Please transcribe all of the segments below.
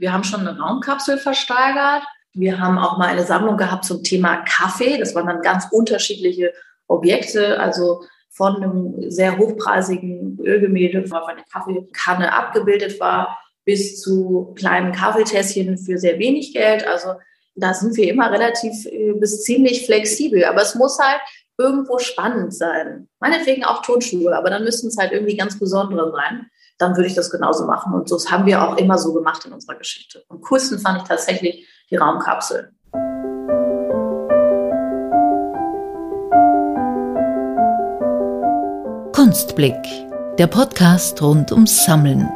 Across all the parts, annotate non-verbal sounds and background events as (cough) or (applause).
Wir haben schon eine Raumkapsel versteigert. Wir haben auch mal eine Sammlung gehabt zum Thema Kaffee. Das waren dann ganz unterschiedliche Objekte, also von einem sehr hochpreisigen Ölgemälde, wo eine Kaffeekanne abgebildet war, bis zu kleinen Kaffeetässchen für sehr wenig Geld. Also da sind wir immer relativ äh, bis ziemlich flexibel. Aber es muss halt irgendwo spannend sein. Meinetwegen auch Tonschuhe, aber dann müssten es halt irgendwie ganz besondere sein. Dann würde ich das genauso machen. Und das haben wir auch immer so gemacht in unserer Geschichte. Am coolsten fand ich tatsächlich die Raumkapsel. Kunstblick, der Podcast rund ums Sammeln.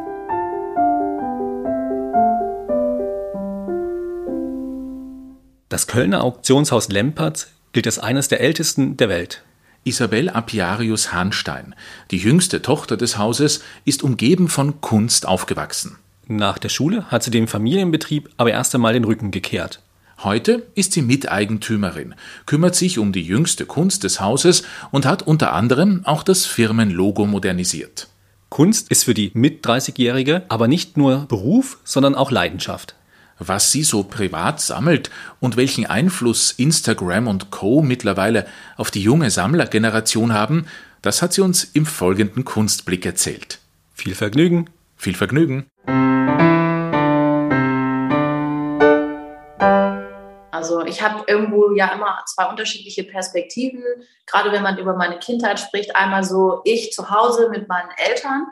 Das Kölner Auktionshaus Lempertz gilt als eines der ältesten der Welt. Isabel Apiarius Hahnstein, die jüngste Tochter des Hauses, ist umgeben von Kunst aufgewachsen. Nach der Schule hat sie dem Familienbetrieb aber erst einmal den Rücken gekehrt. Heute ist sie Miteigentümerin, kümmert sich um die jüngste Kunst des Hauses und hat unter anderem auch das Firmenlogo modernisiert. Kunst ist für die mit 30-Jährige aber nicht nur Beruf, sondern auch Leidenschaft was sie so privat sammelt und welchen Einfluss Instagram und Co mittlerweile auf die junge Sammlergeneration haben, das hat sie uns im folgenden Kunstblick erzählt. Viel Vergnügen. Viel Vergnügen. Also ich habe irgendwo ja immer zwei unterschiedliche Perspektiven, gerade wenn man über meine Kindheit spricht. Einmal so ich zu Hause mit meinen Eltern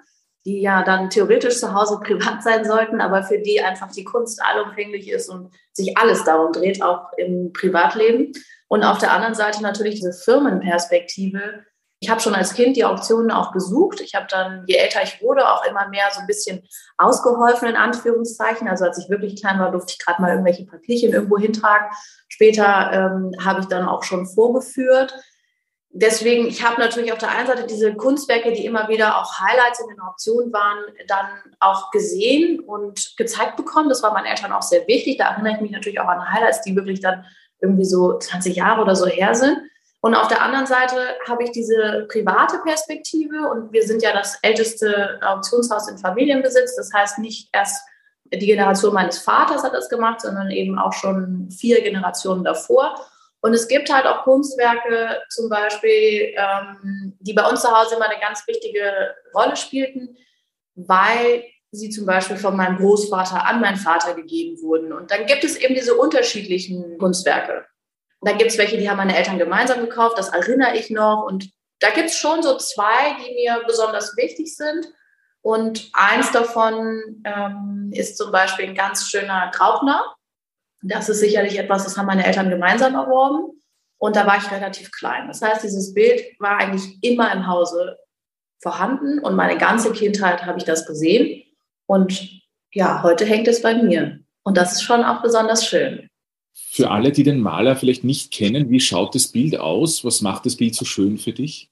die ja dann theoretisch zu Hause (laughs) privat sein sollten, aber für die einfach die Kunst allumfänglich ist und sich alles darum dreht, auch im Privatleben. Und auf der anderen Seite natürlich diese Firmenperspektive. Ich habe schon als Kind die Auktionen auch besucht. Ich habe dann, je älter ich wurde, auch immer mehr so ein bisschen ausgeholfen, in Anführungszeichen. Also als ich wirklich klein war, durfte ich gerade mal irgendwelche Papierchen irgendwo hintragen. Später ähm, habe ich dann auch schon vorgeführt deswegen, ich habe natürlich auf der einen Seite diese Kunstwerke, die immer wieder auch Highlights in den Auktionen waren, dann auch gesehen und gezeigt bekommen. Das war meinen Eltern auch sehr wichtig. Da erinnere ich mich natürlich auch an Highlights, die wirklich dann irgendwie so 20 Jahre oder so her sind. Und auf der anderen Seite habe ich diese private Perspektive und wir sind ja das älteste Auktionshaus in Familienbesitz. Das heißt, nicht erst die Generation meines Vaters hat das gemacht, sondern eben auch schon vier Generationen davor. Und es gibt halt auch Kunstwerke zum Beispiel, ähm, die bei uns zu Hause immer eine ganz wichtige Rolle spielten, weil sie zum Beispiel von meinem Großvater an meinen Vater gegeben wurden. Und dann gibt es eben diese unterschiedlichen Kunstwerke. Da gibt es welche, die haben meine Eltern gemeinsam gekauft, das erinnere ich noch. Und da gibt es schon so zwei, die mir besonders wichtig sind. Und eins davon ähm, ist zum Beispiel ein ganz schöner Graupner. Das ist sicherlich etwas, das haben meine Eltern gemeinsam erworben. Und da war ich relativ klein. Das heißt, dieses Bild war eigentlich immer im Hause vorhanden und meine ganze Kindheit habe ich das gesehen. Und ja, heute hängt es bei mir. Und das ist schon auch besonders schön. Für alle, die den Maler vielleicht nicht kennen, wie schaut das Bild aus? Was macht das Bild so schön für dich?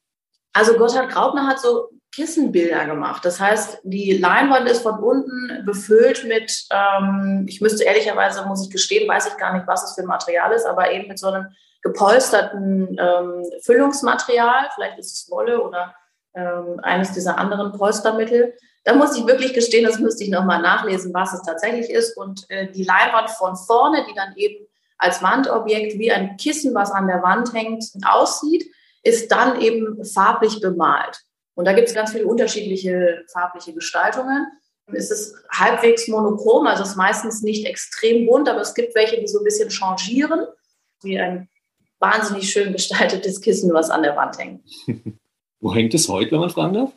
Also Gotthard Graupner hat so Kissenbilder gemacht. Das heißt, die Leinwand ist von unten befüllt mit, ähm, ich müsste ehrlicherweise, muss ich gestehen, weiß ich gar nicht, was es für ein Material ist, aber eben mit so einem gepolsterten ähm, Füllungsmaterial, vielleicht ist es Wolle oder ähm, eines dieser anderen Polstermittel. Da muss ich wirklich gestehen, das müsste ich nochmal nachlesen, was es tatsächlich ist. Und äh, die Leinwand von vorne, die dann eben als Wandobjekt wie ein Kissen, was an der Wand hängt, aussieht, ist dann eben farblich bemalt. Und da gibt es ganz viele unterschiedliche farbliche Gestaltungen. Es ist halbwegs monochrom, also es ist meistens nicht extrem bunt, aber es gibt welche, die so ein bisschen changieren, wie ein wahnsinnig schön gestaltetes Kissen, was an der Wand hängt. (laughs) Wo hängt es heute, wenn man fragen darf?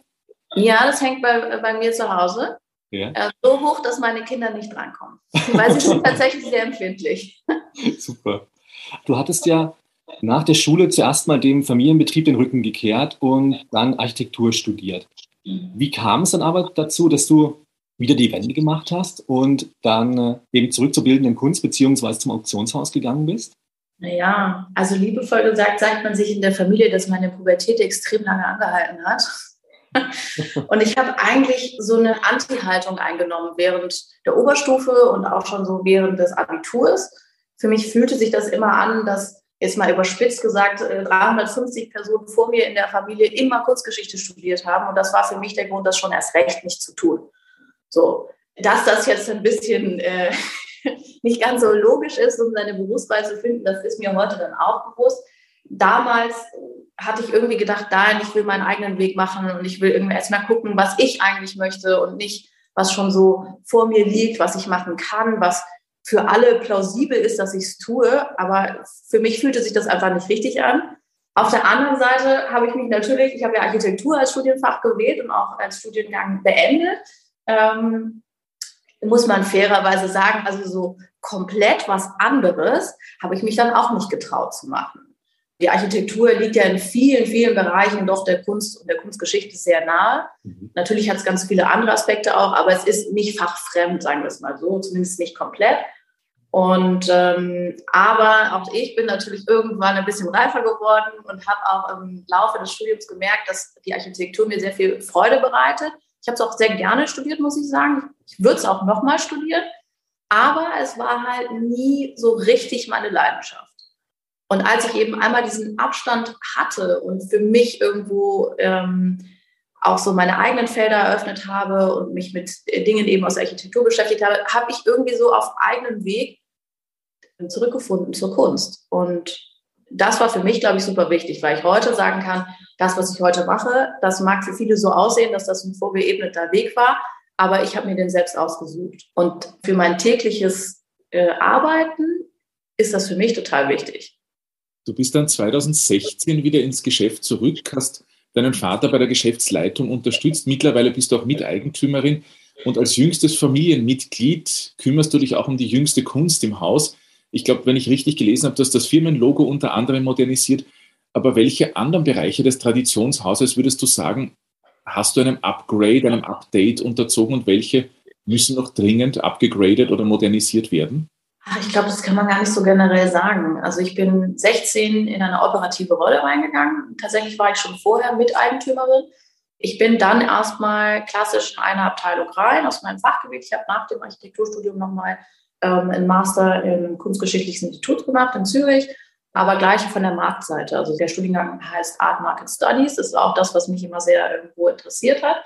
Ja, das hängt bei, bei mir zu Hause. Ja. Äh, so hoch, dass meine Kinder nicht reinkommen. Weil sie sind (laughs) tatsächlich sehr empfindlich. Super. Du hattest ja nach der Schule zuerst mal dem Familienbetrieb den Rücken gekehrt und dann Architektur studiert. Wie kam es dann aber dazu, dass du wieder die Wende gemacht hast und dann äh, eben zurück zur bildenden Kunst beziehungsweise zum Auktionshaus gegangen bist? Naja, also liebevoll gesagt sagt man sich in der Familie, dass meine Pubertät extrem lange angehalten hat. (laughs) und ich habe eigentlich so eine Anti-Haltung eingenommen während der Oberstufe und auch schon so während des Abiturs. Für mich fühlte sich das immer an, dass jetzt mal überspitzt gesagt, 350 äh, Personen vor mir in der Familie immer Kurzgeschichte studiert haben. Und das war für mich der Grund, das schon erst recht nicht zu tun. So. dass das jetzt ein bisschen äh, (laughs) nicht ganz so logisch ist, um seine Berufsweise zu finden, das ist mir heute dann auch bewusst. Damals hatte ich irgendwie gedacht, nein, ich will meinen eigenen Weg machen und ich will irgendwie erstmal gucken, was ich eigentlich möchte und nicht, was schon so vor mir liegt, was ich machen kann, was für alle plausibel ist, dass ich es tue. Aber für mich fühlte sich das einfach nicht richtig an. Auf der anderen Seite habe ich mich natürlich, ich habe ja Architektur als Studienfach gewählt und auch als Studiengang beendet. Ähm, muss man fairerweise sagen, also so komplett was anderes habe ich mich dann auch nicht getraut zu machen. Die Architektur liegt ja in vielen, vielen Bereichen doch der Kunst und der Kunstgeschichte sehr nahe. Mhm. Natürlich hat es ganz viele andere Aspekte auch, aber es ist nicht fachfremd, sagen wir es mal so, zumindest nicht komplett. Und ähm, aber auch ich bin natürlich irgendwann ein bisschen reifer geworden und habe auch im Laufe des Studiums gemerkt, dass die Architektur mir sehr viel Freude bereitet. Ich habe es auch sehr gerne studiert, muss ich sagen. Ich würde es auch nochmal studieren, aber es war halt nie so richtig meine Leidenschaft. Und als ich eben einmal diesen Abstand hatte und für mich irgendwo ähm, auch so meine eigenen Felder eröffnet habe und mich mit Dingen eben aus der Architektur beschäftigt habe, habe ich irgendwie so auf eigenen Weg zurückgefunden zur Kunst. Und das war für mich, glaube ich, super wichtig, weil ich heute sagen kann, das, was ich heute mache, das mag für viele so aussehen, dass das ein vorgeebneter Weg war, aber ich habe mir den selbst ausgesucht. Und für mein tägliches äh, Arbeiten ist das für mich total wichtig. Du bist dann 2016 wieder ins Geschäft zurück, hast deinen Vater bei der Geschäftsleitung unterstützt. Mittlerweile bist du auch Miteigentümerin und als jüngstes Familienmitglied kümmerst du dich auch um die jüngste Kunst im Haus. Ich glaube, wenn ich richtig gelesen habe, dass das Firmenlogo unter anderem modernisiert. Aber welche anderen Bereiche des Traditionshauses würdest du sagen, hast du einem Upgrade, einem Update unterzogen und welche müssen noch dringend abgegradet oder modernisiert werden? Ich glaube, das kann man gar nicht so generell sagen. Also ich bin 16 in eine operative Rolle reingegangen. Tatsächlich war ich schon vorher Miteigentümerin. Ich bin dann erstmal klassisch in eine Abteilung rein aus meinem Fachgebiet. Ich habe nach dem Architekturstudium nochmal ähm, einen Master im Kunstgeschichtliches Institut gemacht in Zürich aber gleich von der Marktseite. Also der Studiengang heißt Art Market Studies. Das ist auch das, was mich immer sehr irgendwo interessiert hat.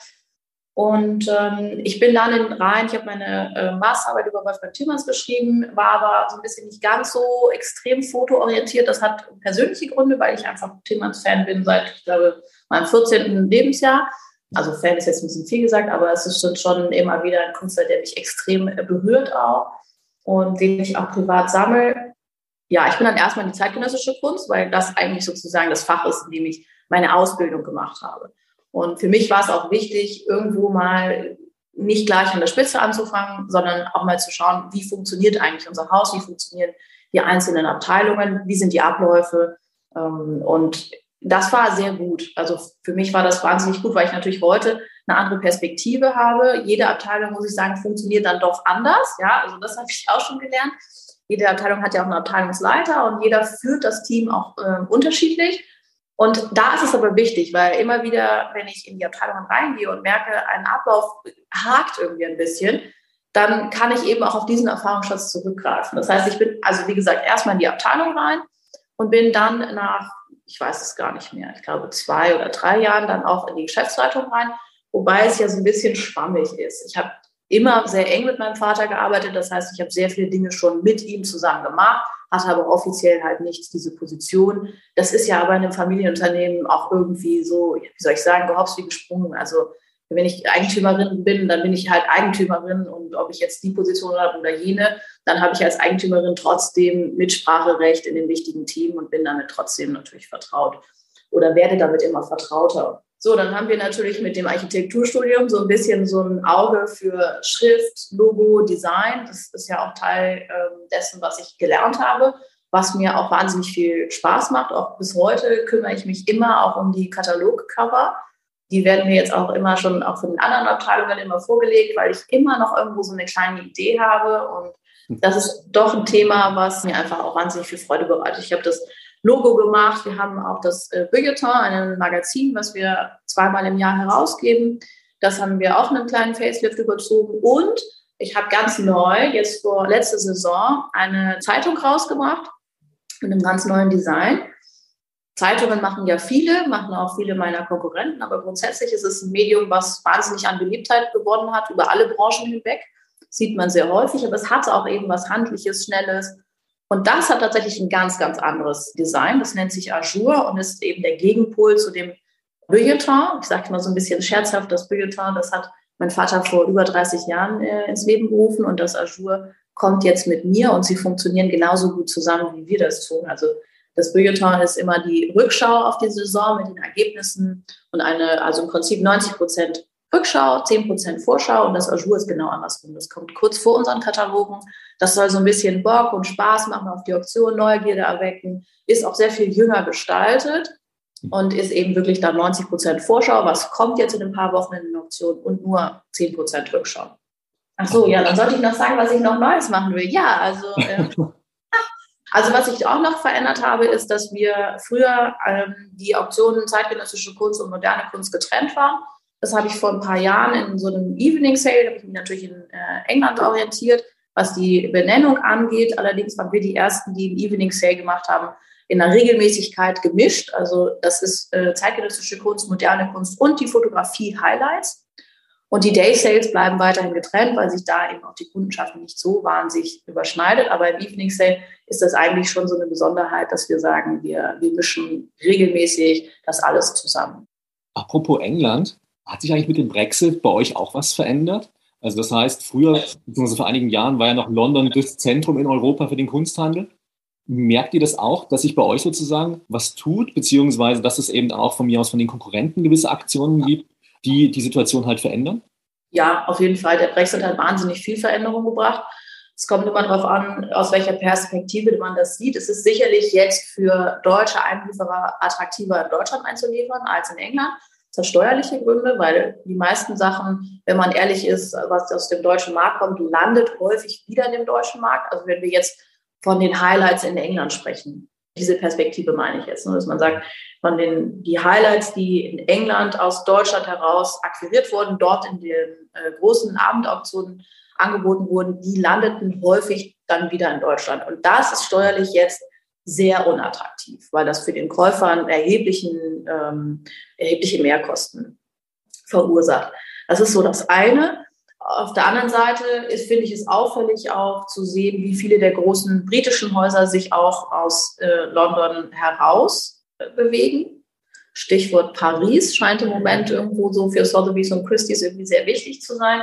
Und ähm, ich bin dann in rein, ich habe meine äh, Masterarbeit über Wolfgang Timmers geschrieben, war aber so ein bisschen nicht ganz so extrem fotoorientiert. Das hat persönliche Gründe, weil ich einfach Timmers-Fan bin seit, ich glaube, meinem 14. Lebensjahr. Also Fan ist jetzt ein bisschen viel gesagt, aber es ist schon immer wieder ein Künstler, der mich extrem berührt auch und den ich auch privat sammle ja, ich bin dann erstmal in die zeitgenössische Kunst, weil das eigentlich sozusagen das Fach ist, in dem ich meine Ausbildung gemacht habe. Und für mich war es auch wichtig, irgendwo mal nicht gleich an der Spitze anzufangen, sondern auch mal zu schauen, wie funktioniert eigentlich unser Haus, wie funktionieren die einzelnen Abteilungen, wie sind die Abläufe. Ähm, und das war sehr gut. Also für mich war das wahnsinnig gut, weil ich natürlich heute eine andere Perspektive habe. Jede Abteilung, muss ich sagen, funktioniert dann doch anders. Ja, also das habe ich auch schon gelernt jede Abteilung hat ja auch einen Abteilungsleiter und jeder führt das Team auch äh, unterschiedlich. Und da ist es aber wichtig, weil immer wieder, wenn ich in die Abteilungen reingehe und merke, ein Ablauf hakt irgendwie ein bisschen, dann kann ich eben auch auf diesen Erfahrungsschatz zurückgreifen. Das heißt, ich bin also, wie gesagt, erstmal in die Abteilung rein und bin dann nach, ich weiß es gar nicht mehr, ich glaube zwei oder drei Jahren dann auch in die Geschäftsleitung rein, wobei es ja so ein bisschen schwammig ist. Ich habe immer sehr eng mit meinem Vater gearbeitet. Das heißt, ich habe sehr viele Dinge schon mit ihm zusammen gemacht, hatte aber offiziell halt nichts diese Position. Das ist ja aber in einem Familienunternehmen auch irgendwie so, wie soll ich sagen, gehops wie gesprungen. Also wenn ich Eigentümerin bin, dann bin ich halt Eigentümerin und ob ich jetzt die Position habe oder jene, dann habe ich als Eigentümerin trotzdem Mitspracherecht in den wichtigen Team und bin damit trotzdem natürlich vertraut oder werde damit immer vertrauter. So, dann haben wir natürlich mit dem Architekturstudium so ein bisschen so ein Auge für Schrift, Logo, Design. Das ist ja auch Teil äh, dessen, was ich gelernt habe, was mir auch wahnsinnig viel Spaß macht. Auch bis heute kümmere ich mich immer auch um die Katalogcover. Die werden mir jetzt auch immer schon auch von den anderen Abteilungen immer vorgelegt, weil ich immer noch irgendwo so eine kleine Idee habe. Und das ist doch ein Thema, was mir einfach auch wahnsinnig viel Freude bereitet. Ich habe das Logo gemacht. Wir haben auch das äh, Bulletin, ein Magazin, was wir zweimal im Jahr herausgeben. Das haben wir auch einen kleinen Facelift überzogen. Und ich habe ganz neu, jetzt vor letzter Saison, eine Zeitung rausgemacht mit einem ganz neuen Design. Zeitungen machen ja viele, machen auch viele meiner Konkurrenten, aber grundsätzlich ist es ein Medium, was wahnsinnig an Beliebtheit gewonnen hat über alle Branchen hinweg. sieht man sehr häufig, aber es hat auch eben was Handliches, Schnelles. Und das hat tatsächlich ein ganz, ganz anderes Design. Das nennt sich Azure und ist eben der Gegenpol zu dem Bulletin. Ich sage mal so ein bisschen scherzhaft, das Bulletin, das hat mein Vater vor über 30 Jahren äh, ins Leben gerufen und das Azure kommt jetzt mit mir und sie funktionieren genauso gut zusammen, wie wir das tun. Also das Bulletin ist immer die Rückschau auf die Saison mit den Ergebnissen und eine, also im Prinzip 90 Prozent Rückschau, 10 Prozent Vorschau und das Azure ist genau andersrum. Das kommt kurz vor unseren Katalogen. Das soll so ein bisschen Bock und Spaß machen auf die Auktion, Neugierde erwecken, ist auch sehr viel jünger gestaltet und ist eben wirklich dann 90 Prozent Vorschau, was kommt jetzt in ein paar Wochen in den Auktion und nur 10 Prozent Rückschau. Ach so, ja, dann sollte ich noch sagen, was ich noch Neues machen will. Ja, also, äh, (laughs) also was ich auch noch verändert habe, ist, dass wir früher ähm, die Auktionen zeitgenössische Kunst und moderne Kunst getrennt waren. Das habe ich vor ein paar Jahren in so einem Evening Sale, da habe ich mich natürlich in äh, England orientiert, was die Benennung angeht. Allerdings waren wir die Ersten, die einen Evening Sale gemacht haben, in einer Regelmäßigkeit gemischt. Also das ist äh, zeitgenössische Kunst, moderne Kunst und die Fotografie Highlights. Und die Day Sales bleiben weiterhin getrennt, weil sich da eben auch die Kundenschaft nicht so wahnsinnig überschneidet. Aber im Evening Sale ist das eigentlich schon so eine Besonderheit, dass wir sagen, wir, wir mischen regelmäßig das alles zusammen. Apropos England, hat sich eigentlich mit dem Brexit bei euch auch was verändert? Also das heißt, früher, beziehungsweise vor einigen Jahren, war ja noch London das Zentrum in Europa für den Kunsthandel. Merkt ihr das auch, dass sich bei euch sozusagen was tut, beziehungsweise dass es eben auch von mir aus von den Konkurrenten gewisse Aktionen gibt, die die Situation halt verändern? Ja, auf jeden Fall. Der Brexit hat wahnsinnig viel Veränderung gebracht. Es kommt immer darauf an, aus welcher Perspektive man das sieht. Es ist sicherlich jetzt für deutsche Einlieferer attraktiver, in Deutschland einzuliefern als in England. Das hat steuerliche Gründe, weil die meisten Sachen, wenn man ehrlich ist, was aus dem deutschen Markt kommt, landet häufig wieder in dem deutschen Markt. Also wenn wir jetzt von den Highlights in England sprechen, diese Perspektive meine ich jetzt, ne, dass man sagt, von den die Highlights, die in England aus Deutschland heraus akquiriert wurden, dort in den äh, großen Abendauktionen angeboten wurden, die landeten häufig dann wieder in Deutschland. Und das ist steuerlich jetzt sehr unattraktiv, weil das für den Käufer erheblichen, ähm, erhebliche Mehrkosten verursacht. Das ist so das eine. Auf der anderen Seite ist, finde ich es auffällig auch zu sehen, wie viele der großen britischen Häuser sich auch aus äh, London heraus äh, bewegen. Stichwort Paris scheint im Moment irgendwo so für Sotheby's und Christie's irgendwie sehr wichtig zu sein.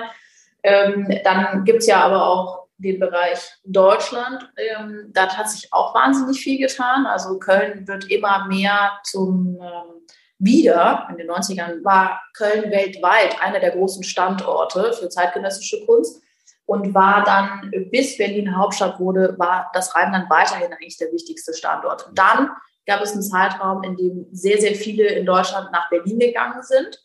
Ähm, dann gibt es ja aber auch den Bereich Deutschland. Ähm, da hat sich auch wahnsinnig viel getan. Also Köln wird immer mehr zum ähm, wieder, in den 90ern, war Köln weltweit einer der großen Standorte für zeitgenössische Kunst und war dann, bis Berlin Hauptstadt wurde, war das Rheinland weiterhin eigentlich der wichtigste Standort. Dann gab es einen Zeitraum, in dem sehr, sehr viele in Deutschland nach Berlin gegangen sind.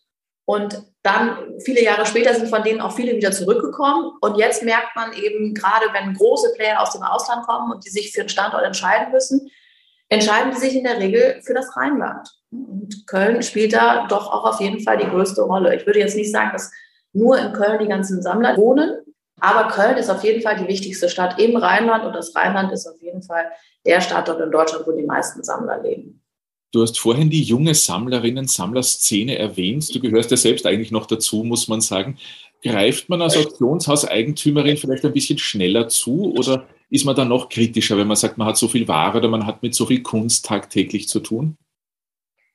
Und dann, viele Jahre später, sind von denen auch viele wieder zurückgekommen. Und jetzt merkt man eben, gerade wenn große Player aus dem Ausland kommen und die sich für einen Standort entscheiden müssen, entscheiden die sich in der Regel für das Rheinland. Und Köln spielt da doch auch auf jeden Fall die größte Rolle. Ich würde jetzt nicht sagen, dass nur in Köln die ganzen Sammler wohnen, aber Köln ist auf jeden Fall die wichtigste Stadt im Rheinland und das Rheinland ist auf jeden Fall der Standort in Deutschland, wo die meisten Sammler leben. Du hast vorhin die junge Sammlerinnen, Sammlerszene erwähnt. Du gehörst ja selbst eigentlich noch dazu, muss man sagen. Greift man als Auktionshauseigentümerin vielleicht ein bisschen schneller zu oder ist man da noch kritischer, wenn man sagt, man hat so viel Ware oder man hat mit so viel Kunst tagtäglich zu tun?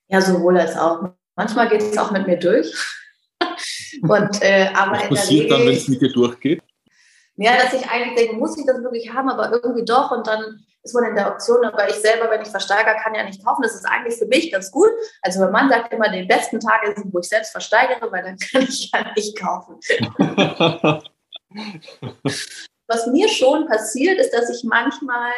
Ja, sowohl als auch. Manchmal geht es auch mit mir durch. (laughs) Und, äh, aber Was passiert dann, wenn es mit dir durchgeht? Ja, dass ich eigentlich denke, muss ich das wirklich haben, aber irgendwie doch. Und dann ist man in der Option, aber ich selber, wenn ich versteigere, kann ja nicht kaufen. Das ist eigentlich für mich ganz gut. Also mein Mann sagt immer, den besten Tage sind, wo ich selbst versteigere, weil dann (laughs) kann ich ja nicht kaufen. (laughs) Was mir schon passiert, ist, dass ich manchmal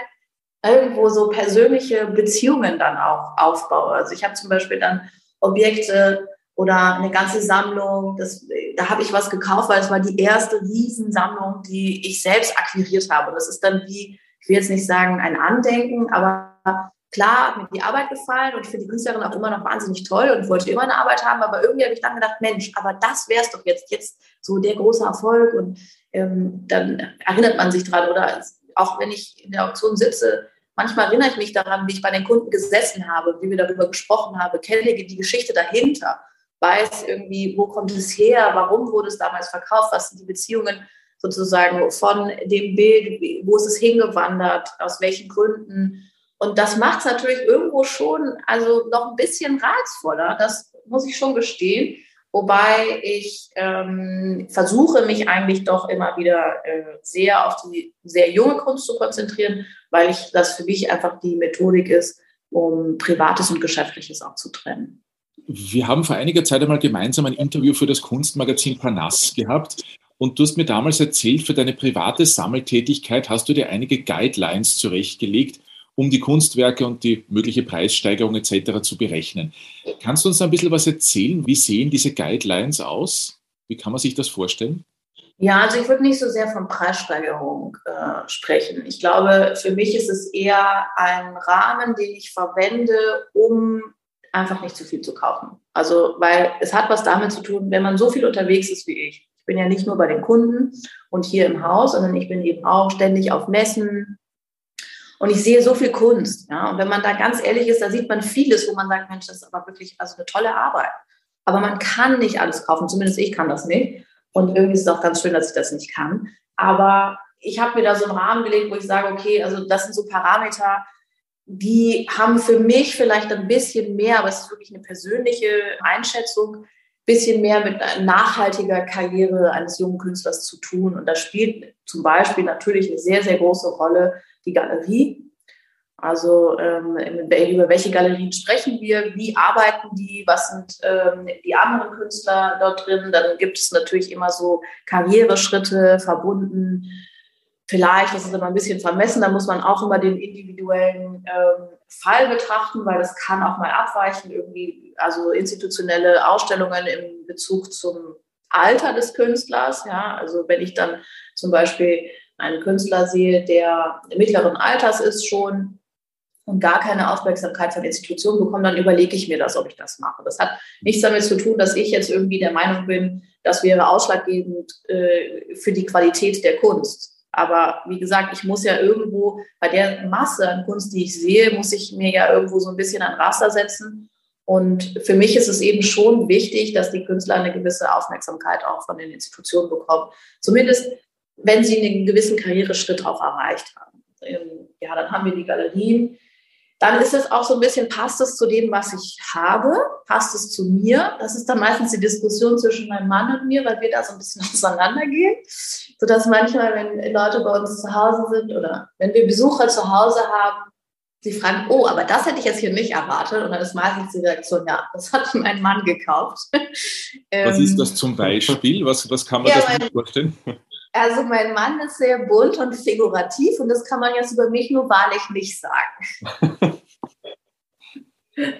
irgendwo so persönliche Beziehungen dann auch aufbaue. Also ich habe zum Beispiel dann Objekte oder eine ganze Sammlung. Das, da habe ich was gekauft, weil es war die erste Riesensammlung, die ich selbst akquiriert habe. Und das ist dann wie, ich will jetzt nicht sagen ein Andenken, aber klar hat mir die Arbeit gefallen und für die Künstlerin auch immer noch wahnsinnig toll und wollte immer eine Arbeit haben, aber irgendwie habe ich dann gedacht, Mensch, aber das wäre es doch jetzt, jetzt so der große Erfolg und ähm, dann erinnert man sich dran oder auch wenn ich in der Auktion sitze, manchmal erinnere ich mich daran, wie ich bei den Kunden gesessen habe, wie wir darüber gesprochen haben, kenne die Geschichte dahinter, weiß irgendwie, wo kommt es her, warum wurde es damals verkauft, was sind die Beziehungen. Sozusagen von dem Bild, wo ist es hingewandert, aus welchen Gründen. Und das macht es natürlich irgendwo schon also noch ein bisschen reizvoller, das muss ich schon gestehen. Wobei ich ähm, versuche, mich eigentlich doch immer wieder äh, sehr auf die sehr junge Kunst zu konzentrieren, weil ich das für mich einfach die Methodik ist, um Privates und Geschäftliches auch zu trennen. Wir haben vor einiger Zeit einmal gemeinsam ein Interview für das Kunstmagazin Parnass gehabt. Und du hast mir damals erzählt, für deine private Sammeltätigkeit hast du dir einige Guidelines zurechtgelegt, um die Kunstwerke und die mögliche Preissteigerung etc. zu berechnen. Kannst du uns ein bisschen was erzählen? Wie sehen diese Guidelines aus? Wie kann man sich das vorstellen? Ja, also ich würde nicht so sehr von Preissteigerung äh, sprechen. Ich glaube, für mich ist es eher ein Rahmen, den ich verwende, um einfach nicht zu viel zu kaufen. Also, weil es hat was damit zu tun, wenn man so viel unterwegs ist wie ich. Bin ja nicht nur bei den Kunden und hier im Haus, sondern ich bin eben auch ständig auf Messen, und ich sehe so viel Kunst. Ja? Und wenn man da ganz ehrlich ist, da sieht man vieles, wo man sagt, Mensch, das ist aber wirklich also eine tolle Arbeit. Aber man kann nicht alles kaufen, zumindest ich kann das nicht. Und irgendwie ist es auch ganz schön, dass ich das nicht kann. Aber ich habe mir da so einen Rahmen gelegt, wo ich sage, okay, also das sind so Parameter, die haben für mich vielleicht ein bisschen mehr, aber es ist wirklich eine persönliche Einschätzung, bisschen mehr mit nachhaltiger Karriere eines jungen Künstlers zu tun. Und da spielt zum Beispiel natürlich eine sehr, sehr große Rolle die Galerie. Also ähm, über welche Galerien sprechen wir, wie arbeiten die, was sind ähm, die anderen Künstler dort drin. Dann gibt es natürlich immer so Karriereschritte verbunden. Vielleicht, das ist immer ein bisschen vermessen, da muss man auch immer den individuellen ähm, Fall betrachten, weil das kann auch mal abweichen, irgendwie, also institutionelle Ausstellungen im Bezug zum Alter des Künstlers. Ja, also wenn ich dann zum Beispiel einen Künstler sehe, der mittleren Alters ist schon und gar keine Aufmerksamkeit von Institutionen bekommt, dann überlege ich mir das, ob ich das mache. Das hat nichts damit zu tun, dass ich jetzt irgendwie der Meinung bin, das wäre ausschlaggebend äh, für die Qualität der Kunst. Aber wie gesagt, ich muss ja irgendwo bei der Masse an Kunst, die ich sehe, muss ich mir ja irgendwo so ein bisschen ein Raster setzen. Und für mich ist es eben schon wichtig, dass die Künstler eine gewisse Aufmerksamkeit auch von den Institutionen bekommen. Zumindest wenn sie einen gewissen Karriereschritt auch erreicht haben. Ähm, ja, dann haben wir die Galerien. Dann ist es auch so ein bisschen, passt es zu dem, was ich habe? Passt es zu mir? Das ist dann meistens die Diskussion zwischen meinem Mann und mir, weil wir da so ein bisschen (laughs) auseinandergehen. Sodass manchmal, wenn Leute bei uns zu Hause sind oder wenn wir Besucher zu Hause haben, sie fragen, oh, aber das hätte ich jetzt hier nicht erwartet. Und dann ist meistens die Reaktion, ja, das hat (laughs) mein Mann gekauft. Was ist das zum Beispiel? Was, was kann man ja, sich vorstellen? Also mein Mann ist sehr bunt und figurativ und das kann man jetzt über mich nur wahrlich nicht sagen. (laughs)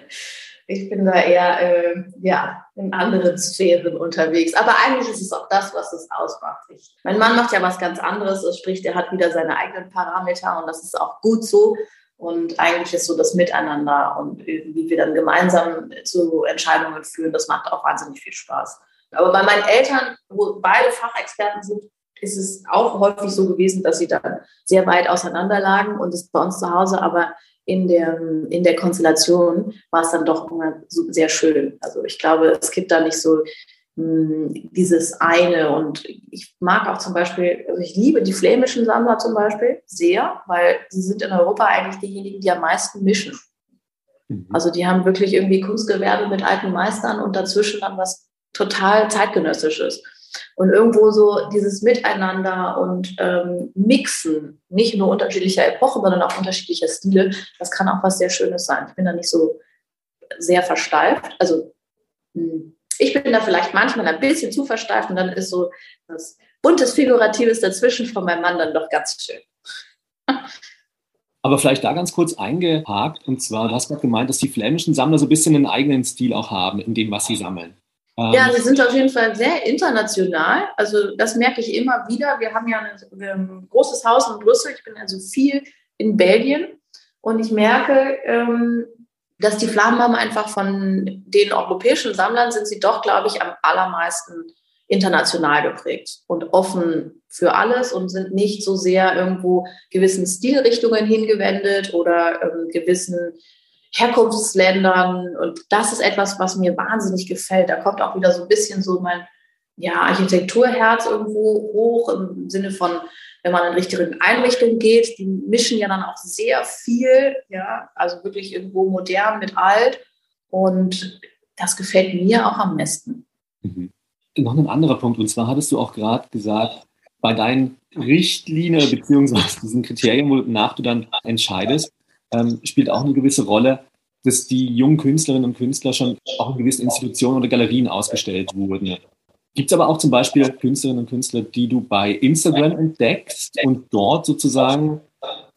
ich bin da eher äh, ja, in anderen Sphären unterwegs. Aber eigentlich ist es auch das, was es ausmacht. Ich, mein Mann macht ja was ganz anderes, sprich, der hat wieder seine eigenen Parameter und das ist auch gut so. Und eigentlich ist so das Miteinander und wie wir dann gemeinsam zu Entscheidungen führen, das macht auch wahnsinnig viel Spaß. Aber bei meinen Eltern, wo beide Fachexperten sind, ist es auch häufig so gewesen, dass sie dann sehr weit auseinander lagen und es bei uns zu Hause aber in der, in der Konstellation war es dann doch immer so sehr schön. Also ich glaube, es gibt da nicht so mh, hm, dieses eine und ich mag auch zum Beispiel, also ich liebe die flämischen Sammler zum Beispiel sehr, weil sie sind in Europa eigentlich diejenigen, die am meisten mischen. Mhm. Also die haben wirklich irgendwie Kunstgewerbe mit alten Meistern und dazwischen dann was total zeitgenössisches. Und irgendwo so dieses Miteinander und ähm, Mixen, nicht nur unterschiedlicher Epochen, sondern auch unterschiedlicher Stile, das kann auch was sehr Schönes sein. Ich bin da nicht so sehr versteift. Also hm, ich bin da vielleicht manchmal ein bisschen zu versteift und dann ist so was buntes, figuratives dazwischen von meinem Mann dann doch ganz schön. Aber vielleicht da ganz kurz eingehakt, und zwar, du hast gerade gemeint, dass die flämischen Sammler so ein bisschen einen eigenen Stil auch haben in dem, was sie sammeln. Ja, sie sind auf jeden Fall sehr international. Also das merke ich immer wieder. Wir haben ja ein, ein großes Haus in Brüssel. Ich bin also viel in Belgien und ich merke, ähm, dass die Flammenbaum einfach von den europäischen Sammlern sind sie doch, glaube ich, am allermeisten international geprägt und offen für alles und sind nicht so sehr irgendwo gewissen Stilrichtungen hingewendet oder ähm, gewissen Herkunftsländern. Und das ist etwas, was mir wahnsinnig gefällt. Da kommt auch wieder so ein bisschen so mein ja, Architekturherz irgendwo hoch im Sinne von, wenn man in Richtung Einrichtung geht, die mischen ja dann auch sehr viel, ja, also wirklich irgendwo modern mit alt und das gefällt mir auch am besten. Mhm. Noch ein anderer Punkt, und zwar hattest du auch gerade gesagt, bei deinen Richtlinien beziehungsweise (laughs) diesen Kriterien, wonach du dann entscheidest, ähm, spielt auch eine gewisse Rolle, dass die jungen Künstlerinnen und Künstler schon auch in gewissen Institutionen oder Galerien ausgestellt wurden. Gibt es aber auch zum Beispiel Künstlerinnen und Künstler, die du bei Instagram entdeckst und dort sozusagen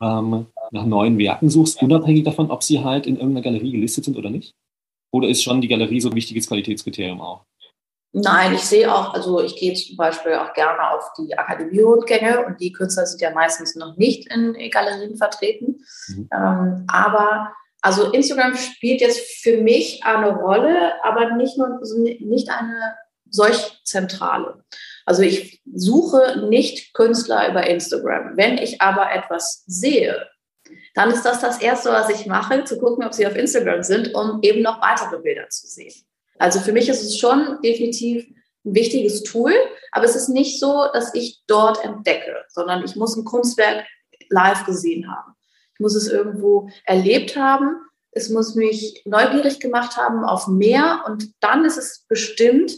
ähm, nach neuen Werken suchst, unabhängig davon, ob sie halt in irgendeiner Galerie gelistet sind oder nicht? Oder ist schon die Galerie so ein wichtiges Qualitätskriterium auch? Nein, ich sehe auch, also ich gehe zum Beispiel auch gerne auf die Akademie-Rundgänge und die Künstler sind ja meistens noch nicht in Galerien vertreten. Mhm. Ähm, aber also Instagram spielt jetzt für mich eine Rolle, aber nicht nur nicht eine solch zentrale. Also ich suche nicht Künstler über Instagram. Wenn ich aber etwas sehe, dann ist das das Erste, was ich mache, zu gucken, ob sie auf Instagram sind, um eben noch weitere Bilder zu sehen. Also für mich ist es schon definitiv ein wichtiges Tool, aber es ist nicht so, dass ich dort entdecke, sondern ich muss ein Kunstwerk live gesehen haben. Ich muss es irgendwo erlebt haben. Es muss mich neugierig gemacht haben auf mehr und dann ist es bestimmt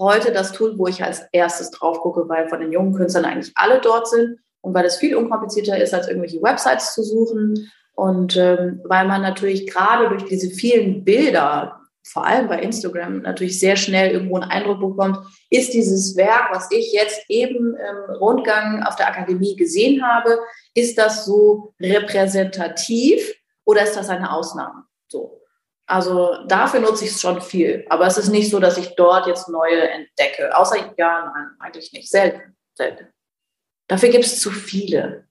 heute das Tool, wo ich als erstes drauf gucke, weil von den jungen Künstlern eigentlich alle dort sind und weil es viel unkomplizierter ist, als irgendwelche Websites zu suchen und ähm, weil man natürlich gerade durch diese vielen Bilder, vor allem bei Instagram natürlich sehr schnell irgendwo einen Eindruck bekommt, ist dieses Werk, was ich jetzt eben im Rundgang auf der Akademie gesehen habe, ist das so repräsentativ oder ist das eine Ausnahme? So. Also dafür nutze ich es schon viel. Aber es ist nicht so, dass ich dort jetzt neue entdecke. Außer, ja, nein, eigentlich nicht. Selten. Selten. Dafür gibt es zu viele.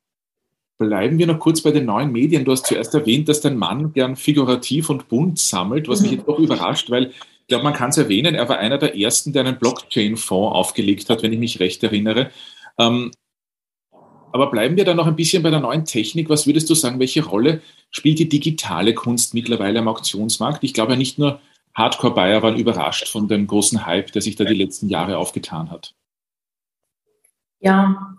Bleiben wir noch kurz bei den neuen Medien. Du hast zuerst erwähnt, dass dein Mann gern figurativ und bunt sammelt, was mich mhm. jetzt doch überrascht, weil ich glaube, man kann es erwähnen, er war einer der ersten, der einen Blockchain-Fonds aufgelegt hat, wenn ich mich recht erinnere. Ähm, aber bleiben wir da noch ein bisschen bei der neuen Technik. Was würdest du sagen, welche Rolle spielt die digitale Kunst mittlerweile am Auktionsmarkt? Ich glaube ja nicht nur Hardcore-Buyer waren überrascht von dem großen Hype, der sich da die letzten Jahre aufgetan hat. Ja,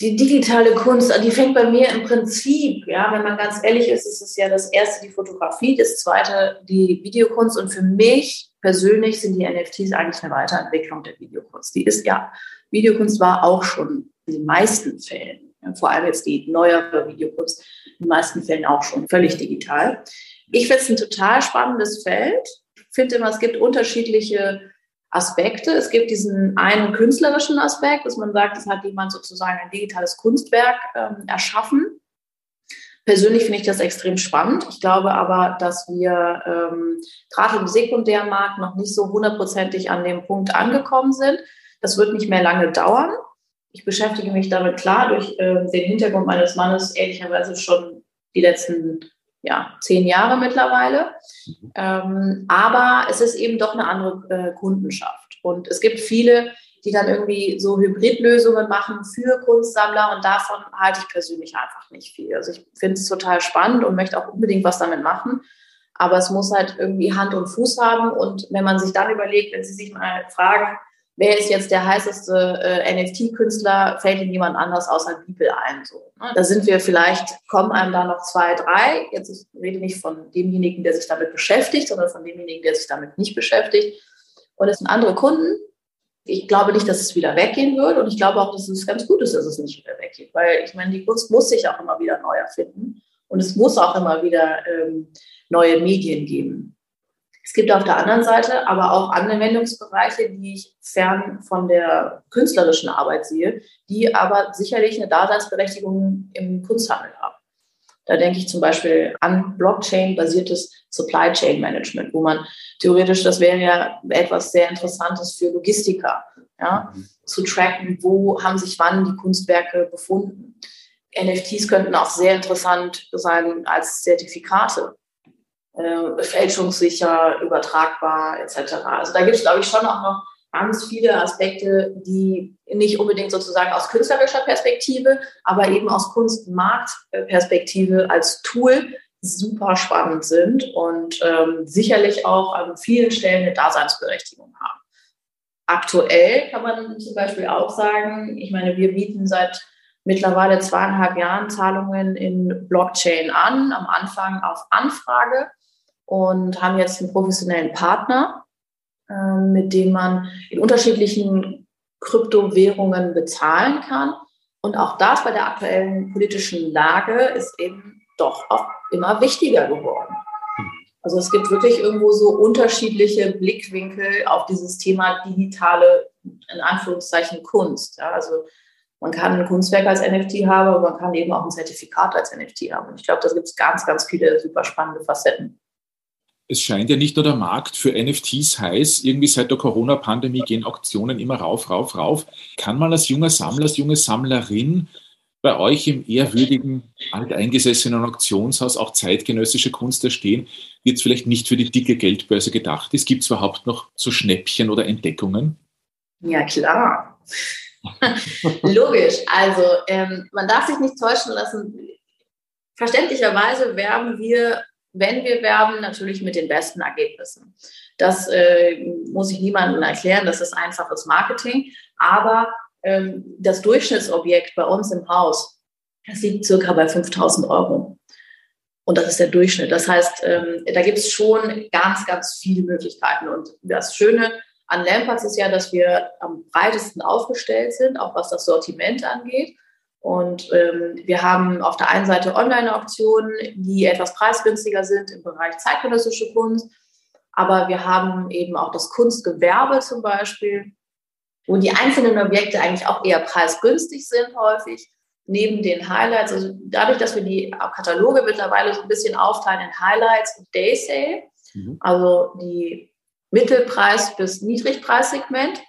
die digitale Kunst, die fängt bei mir im Prinzip, ja, wenn man ganz ehrlich ist, ist es ja das erste die Fotografie, das zweite die Videokunst und für mich persönlich sind die NFTs eigentlich eine Weiterentwicklung der Videokunst. Die ist ja, Videokunst war auch schon in den meisten Fällen, vor allem jetzt die neuere Videokunst, in den meisten Fällen auch schon völlig digital. Ich finde es ein total spannendes Feld. Ich finde immer, es gibt unterschiedliche Aspekte. Es gibt diesen einen künstlerischen Aspekt, dass man sagt, es hat jemand sozusagen ein digitales Kunstwerk ähm, erschaffen. Persönlich finde ich das extrem spannend. Ich glaube aber, dass wir ähm, gerade im Sekundärmarkt noch nicht so hundertprozentig an dem Punkt angekommen sind. Das wird nicht mehr lange dauern. Ich beschäftige mich damit klar durch äh, den Hintergrund meines Mannes ehrlicherweise schon die letzten ja, zehn Jahre mittlerweile. Mhm. Ähm, aber es ist eben doch eine andere äh, Kundenschaft. Und es gibt viele, die dann irgendwie so Hybridlösungen machen für Kunstsammler und davon halte ich persönlich einfach nicht viel. Also ich finde es total spannend und möchte auch unbedingt was damit machen. Aber es muss halt irgendwie Hand und Fuß haben. Und wenn man sich dann überlegt, wenn Sie sich mal fragen, wer ist jetzt der heißeste äh, NFT-Künstler, fällt ihm jemand anders außer Bibel ein. So, ne? Da sind wir vielleicht, kommen einem da noch zwei, drei. Jetzt ich rede nicht von demjenigen, der sich damit beschäftigt, sondern von demjenigen, der sich damit nicht beschäftigt. Und es sind andere Kunden. Ich glaube nicht, dass es wieder weggehen wird. Und ich glaube auch, dass es ganz gut ist, dass es nicht wieder weggeht. Weil ich meine, die Kunst muss sich auch immer wieder neu erfinden. Und es muss auch immer wieder ähm, neue Medien geben. Es gibt auf der anderen Seite aber auch Anwendungsbereiche, die ich fern von der künstlerischen Arbeit sehe, die aber sicherlich eine Daseinsberechtigung im Kunsthandel haben. Da denke ich zum Beispiel an Blockchain-basiertes Supply Chain Management, wo man theoretisch, das wäre ja etwas sehr Interessantes für Logistiker, ja, mhm. zu tracken, wo haben sich wann die Kunstwerke befunden. NFTs könnten auch sehr interessant sein als Zertifikate äh, fälschungssicher, übertragbar etc. Also da gibt es, glaube ich, schon auch noch ganz viele Aspekte, die nicht unbedingt sozusagen aus künstlerischer Perspektive, aber eben aus Kunstmarktperspektive als Tool super spannend sind und ähm, sicherlich auch an vielen Stellen eine Daseinsberechtigung haben. aktuell kann man zum Beispiel auch sagen, ich meine, wir bieten seit mittlerweile zweieinhalb Jahren Zahlungen in Blockchain an, am Anfang auf Anfrage und haben jetzt einen professionellen Partner, äh, mit dem man in unterschiedlichen Kryptowährungen bezahlen kann. Und auch das bei der aktuellen politischen Lage ist eben doch auch immer wichtiger geworden. Also es gibt wirklich irgendwo so unterschiedliche Blickwinkel auf dieses Thema digitale, in Anführungszeichen, Kunst. Ja, also man kann ein Kunstwerk als NFT haben, aber man kann eben auch ein Zertifikat als NFT haben. Und ich glaube, da gibt es ganz, ganz viele super spannende Facetten es scheint ja nicht nur der Markt für NFTs heiß. Irgendwie seit der Corona-Pandemie gehen Auktionen immer rauf, rauf, rauf. Kann man als junger Sammler, als junge Sammlerin bei euch im ehrwürdigen, alteingesessenen Auktionshaus auch zeitgenössische Kunst erstehen, die jetzt vielleicht nicht für die dicke Geldbörse gedacht ist? Gibt es überhaupt noch so Schnäppchen oder Entdeckungen? Ja, klar. (laughs) Logisch. Also ähm, man darf sich nicht täuschen lassen. Verständlicherweise werben wir wenn wir werben, natürlich mit den besten Ergebnissen. Das äh, muss ich niemandem erklären, das ist einfaches Marketing. Aber ähm, das Durchschnittsobjekt bei uns im Haus, das liegt circa bei 5000 Euro. Und das ist der Durchschnitt. Das heißt, ähm, da gibt es schon ganz, ganz viele Möglichkeiten. Und das Schöne an Lamperts ist ja, dass wir am breitesten aufgestellt sind, auch was das Sortiment angeht. Und ähm, wir haben auf der einen Seite Online-Auktionen, die etwas preisgünstiger sind im Bereich zeitgenössische Kunst. Aber wir haben eben auch das Kunstgewerbe zum Beispiel, wo die einzelnen Objekte eigentlich auch eher preisgünstig sind häufig, neben den Highlights. Also dadurch, dass wir die Kataloge mittlerweile so ein bisschen aufteilen in Highlights und Day Sale, mhm. also die Mittelpreis- bis Niedrigpreissegment,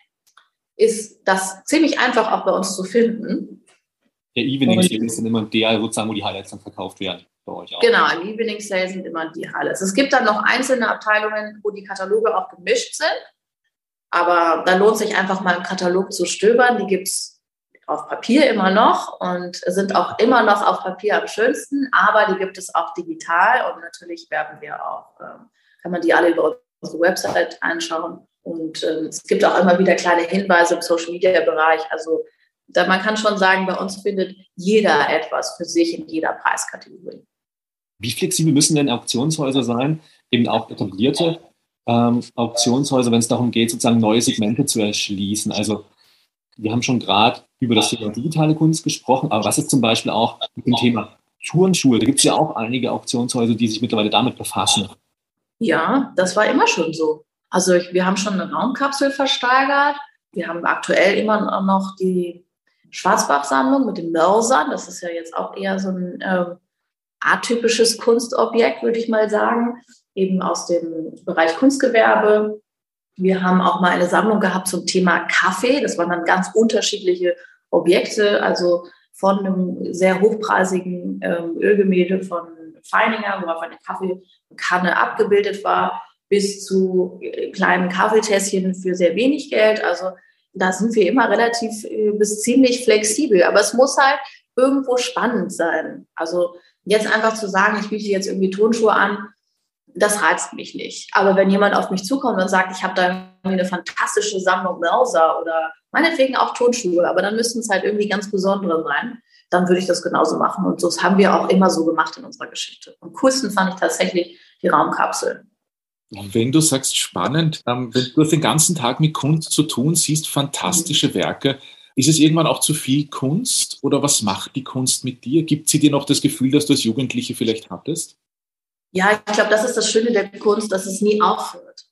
ist das ziemlich einfach auch bei uns zu finden der Evening Sale ist dann immer der, sozusagen, wo die Highlights dann verkauft werden. Bei euch auch. Genau, im Evening Sale sind immer die Highlights. Es gibt dann noch einzelne Abteilungen, wo die Kataloge auch gemischt sind. Aber da lohnt sich einfach mal im Katalog zu stöbern. Die gibt es auf Papier immer noch und sind auch immer noch auf Papier am schönsten, aber die gibt es auch digital und natürlich werben wir auch, ähm, kann man die alle über unsere Website anschauen. Und ähm, es gibt auch immer wieder kleine Hinweise im Social Media Bereich. Also da man kann schon sagen, bei uns findet jeder etwas für sich in jeder Preiskategorie. Wie flexibel müssen denn Auktionshäuser sein, eben auch etablierte ähm, Auktionshäuser, wenn es darum geht, sozusagen neue Segmente zu erschließen? Also wir haben schon gerade über das Thema digitale Kunst gesprochen, aber was ist zum Beispiel auch mit dem Thema Turnschuhe? Da gibt es ja auch einige Auktionshäuser, die sich mittlerweile damit befassen. Ja, das war immer schon so. Also ich, wir haben schon eine Raumkapsel versteigert. Wir haben aktuell immer noch die Schwarzbach-Sammlung mit den Mörsern. Das ist ja jetzt auch eher so ein äh, atypisches Kunstobjekt, würde ich mal sagen, eben aus dem Bereich Kunstgewerbe. Wir haben auch mal eine Sammlung gehabt zum Thema Kaffee. Das waren dann ganz unterschiedliche Objekte, also von einem sehr hochpreisigen ähm, Ölgemälde von Feininger, wo auf eine Kaffeekanne abgebildet war, bis zu kleinen Kaffeetässchen für sehr wenig Geld. Also da sind wir immer relativ äh, bis ziemlich flexibel. Aber es muss halt irgendwo spannend sein. Also jetzt einfach zu sagen, ich biete jetzt irgendwie Tonschuhe an, das reizt mich nicht. Aber wenn jemand auf mich zukommt und sagt, ich habe da eine fantastische Sammlung Mörser oder meinetwegen auch Tonschuhe, aber dann müssten es halt irgendwie ganz besondere sein, dann würde ich das genauso machen. Und das haben wir auch immer so gemacht in unserer Geschichte. Und coolsten fand ich tatsächlich die Raumkapseln. Wenn du sagst spannend, ähm, wenn du den ganzen Tag mit Kunst zu tun siehst, fantastische mhm. Werke, ist es irgendwann auch zu viel Kunst oder was macht die Kunst mit dir? Gibt sie dir noch das Gefühl, dass du als Jugendliche vielleicht hattest? Ja, ich glaube, das ist das Schöne der Kunst, dass es nie aufhört.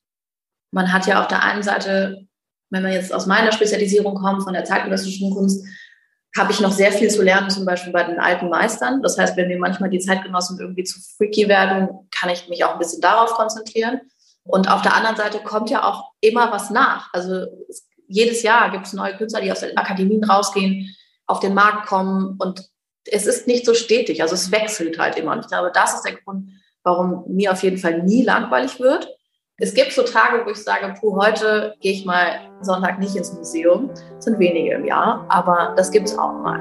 Man hat ja auf der einen Seite, wenn man jetzt aus meiner Spezialisierung kommt, von der zeitgenössischen Kunst, habe ich noch sehr viel zu lernen, zum Beispiel bei den alten Meistern. Das heißt, wenn mir manchmal die Zeitgenossen irgendwie zu freaky werden, kann ich mich auch ein bisschen darauf konzentrieren. Und auf der anderen Seite kommt ja auch immer was nach. Also jedes Jahr gibt es neue Künstler, die aus den Akademien rausgehen, auf den Markt kommen und es ist nicht so stetig. Also es wechselt halt immer. Und ich glaube, das ist der Grund, warum mir auf jeden Fall nie langweilig wird. Es gibt so Tage, wo ich sage, puh, heute gehe ich mal Sonntag nicht ins Museum. Das sind wenige im Jahr, aber das gibt es auch mal.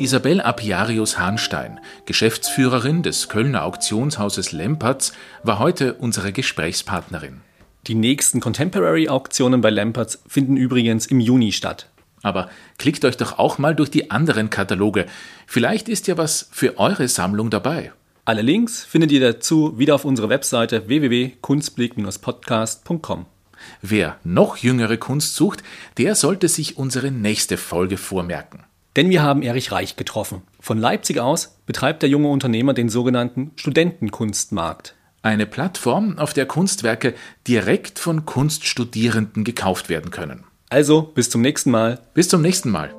Isabel Apiarius Hahnstein, Geschäftsführerin des Kölner Auktionshauses Lempertz, war heute unsere Gesprächspartnerin. Die nächsten Contemporary-Auktionen bei Lempertz finden übrigens im Juni statt. Aber klickt euch doch auch mal durch die anderen Kataloge. Vielleicht ist ja was für eure Sammlung dabei. Alle Links findet ihr dazu wieder auf unserer Webseite www.kunstblick-podcast.com. Wer noch jüngere Kunst sucht, der sollte sich unsere nächste Folge vormerken. Denn wir haben Erich Reich getroffen. Von Leipzig aus betreibt der junge Unternehmer den sogenannten Studentenkunstmarkt. Eine Plattform, auf der Kunstwerke direkt von Kunststudierenden gekauft werden können. Also, bis zum nächsten Mal. Bis zum nächsten Mal.